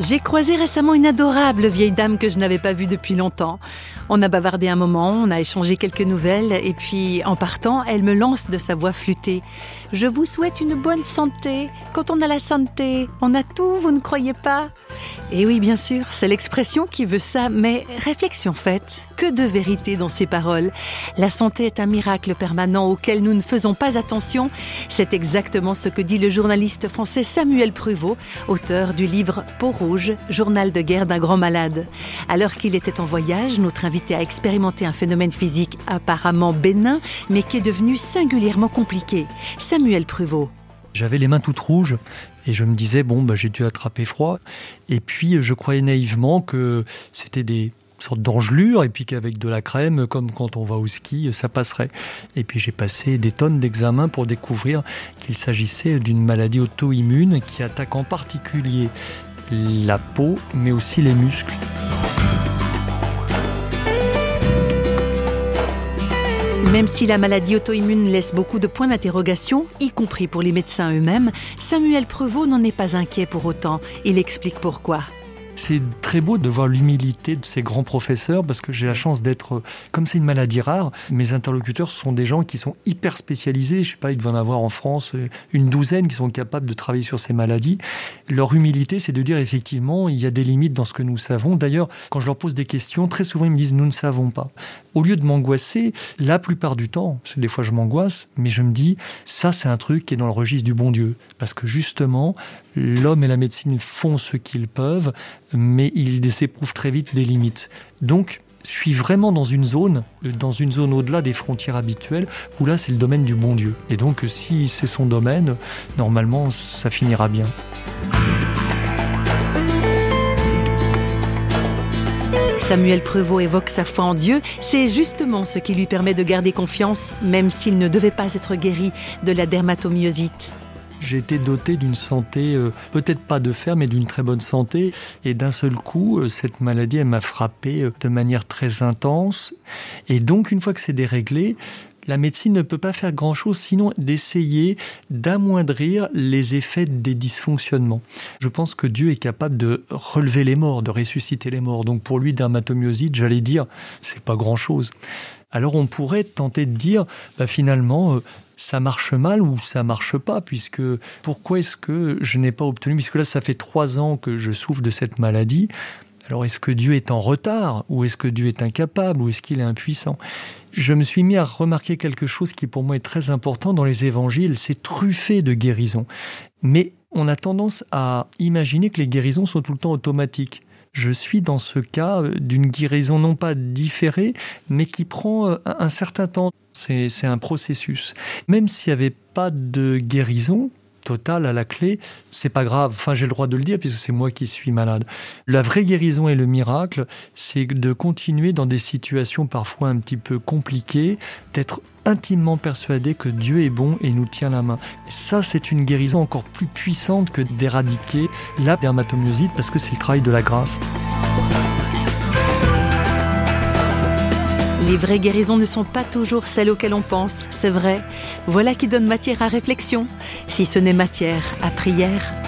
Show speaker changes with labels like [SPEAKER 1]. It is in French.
[SPEAKER 1] J'ai croisé récemment une adorable vieille dame que je n'avais pas vue depuis longtemps. On a bavardé un moment, on a échangé quelques nouvelles, et puis en partant, elle me lance de sa voix flûtée. Je vous souhaite une bonne santé. Quand on a la santé, on a tout, vous ne croyez pas? Et oui, bien sûr, c'est l'expression qui veut ça, mais réflexion faite, que de vérité dans ces paroles. La santé est un miracle permanent auquel nous ne faisons pas attention. C'est exactement ce que dit le journaliste français Samuel Pruvot, auteur du livre Peau rouge, journal de guerre d'un grand malade. Alors qu'il était en voyage, notre invité a expérimenté un phénomène physique apparemment bénin, mais qui est devenu singulièrement compliqué. Samuel Pruvot.
[SPEAKER 2] J'avais les mains toutes rouges et je me disais, bon, bah, j'ai dû attraper froid. Et puis, je croyais naïvement que c'était des sortes d'engelures et puis qu'avec de la crème, comme quand on va au ski, ça passerait. Et puis j'ai passé des tonnes d'examens pour découvrir qu'il s'agissait d'une maladie auto-immune qui attaque en particulier la peau, mais aussi les muscles.
[SPEAKER 1] Même si la maladie auto-immune laisse beaucoup de points d'interrogation, y compris pour les médecins eux-mêmes, Samuel Prevot n'en est pas inquiet pour autant. Il explique pourquoi.
[SPEAKER 2] C'est très beau de voir l'humilité de ces grands professeurs parce que j'ai la chance d'être, comme c'est une maladie rare, mes interlocuteurs sont des gens qui sont hyper spécialisés. Je sais pas, il doit en avoir en France une douzaine qui sont capables de travailler sur ces maladies. Leur humilité, c'est de dire effectivement, il y a des limites dans ce que nous savons. D'ailleurs, quand je leur pose des questions, très souvent ils me disent nous ne savons pas. Au lieu de m'angoisser, la plupart du temps, parce des fois je m'angoisse, mais je me dis ça c'est un truc qui est dans le registre du bon Dieu. Parce que justement, l'homme et la médecine font ce qu'ils peuvent, mais ils s'éprouvent très vite des limites. Donc, je suis vraiment dans une zone, dans une zone au-delà des frontières habituelles, où là c'est le domaine du bon Dieu. Et donc si c'est son domaine, normalement ça finira bien.
[SPEAKER 1] Samuel Prevot évoque sa foi en Dieu, c'est justement ce qui lui permet de garder confiance, même s'il ne devait pas être guéri de la dermatomyosite
[SPEAKER 2] j'ai été doté d'une santé, euh, peut-être pas de fer, mais d'une très bonne santé. Et d'un seul coup, euh, cette maladie, elle m'a frappé euh, de manière très intense. Et donc, une fois que c'est déréglé, la médecine ne peut pas faire grand-chose sinon d'essayer d'amoindrir les effets des dysfonctionnements. Je pense que Dieu est capable de relever les morts, de ressusciter les morts. Donc pour lui, dermatomyosite, j'allais dire, c'est pas grand-chose. Alors on pourrait tenter de dire, bah finalement, ça marche mal ou ça marche pas, puisque pourquoi est-ce que je n'ai pas obtenu, puisque là ça fait trois ans que je souffre de cette maladie, alors est-ce que Dieu est en retard ou est-ce que Dieu est incapable ou est-ce qu'il est impuissant? Je me suis mis à remarquer quelque chose qui pour moi est très important dans les évangiles, c'est truffé de guérisons. Mais on a tendance à imaginer que les guérisons sont tout le temps automatiques je suis dans ce cas euh, d'une guérison non pas différée, mais qui prend euh, un certain temps. C'est un processus. Même s'il n'y avait pas de guérison, totale à la clé, c'est pas grave. Enfin, j'ai le droit de le dire puisque c'est moi qui suis malade. La vraie guérison et le miracle, c'est de continuer dans des situations parfois un petit peu compliquées, d'être intimement persuadé que Dieu est bon et nous tient la main. Ça, c'est une guérison encore plus puissante que d'éradiquer la dermatomyosite parce que c'est le travail de la grâce.
[SPEAKER 1] Les vraies guérisons ne sont pas toujours celles auxquelles on pense, c'est vrai. Voilà qui donne matière à réflexion, si ce n'est matière à prière.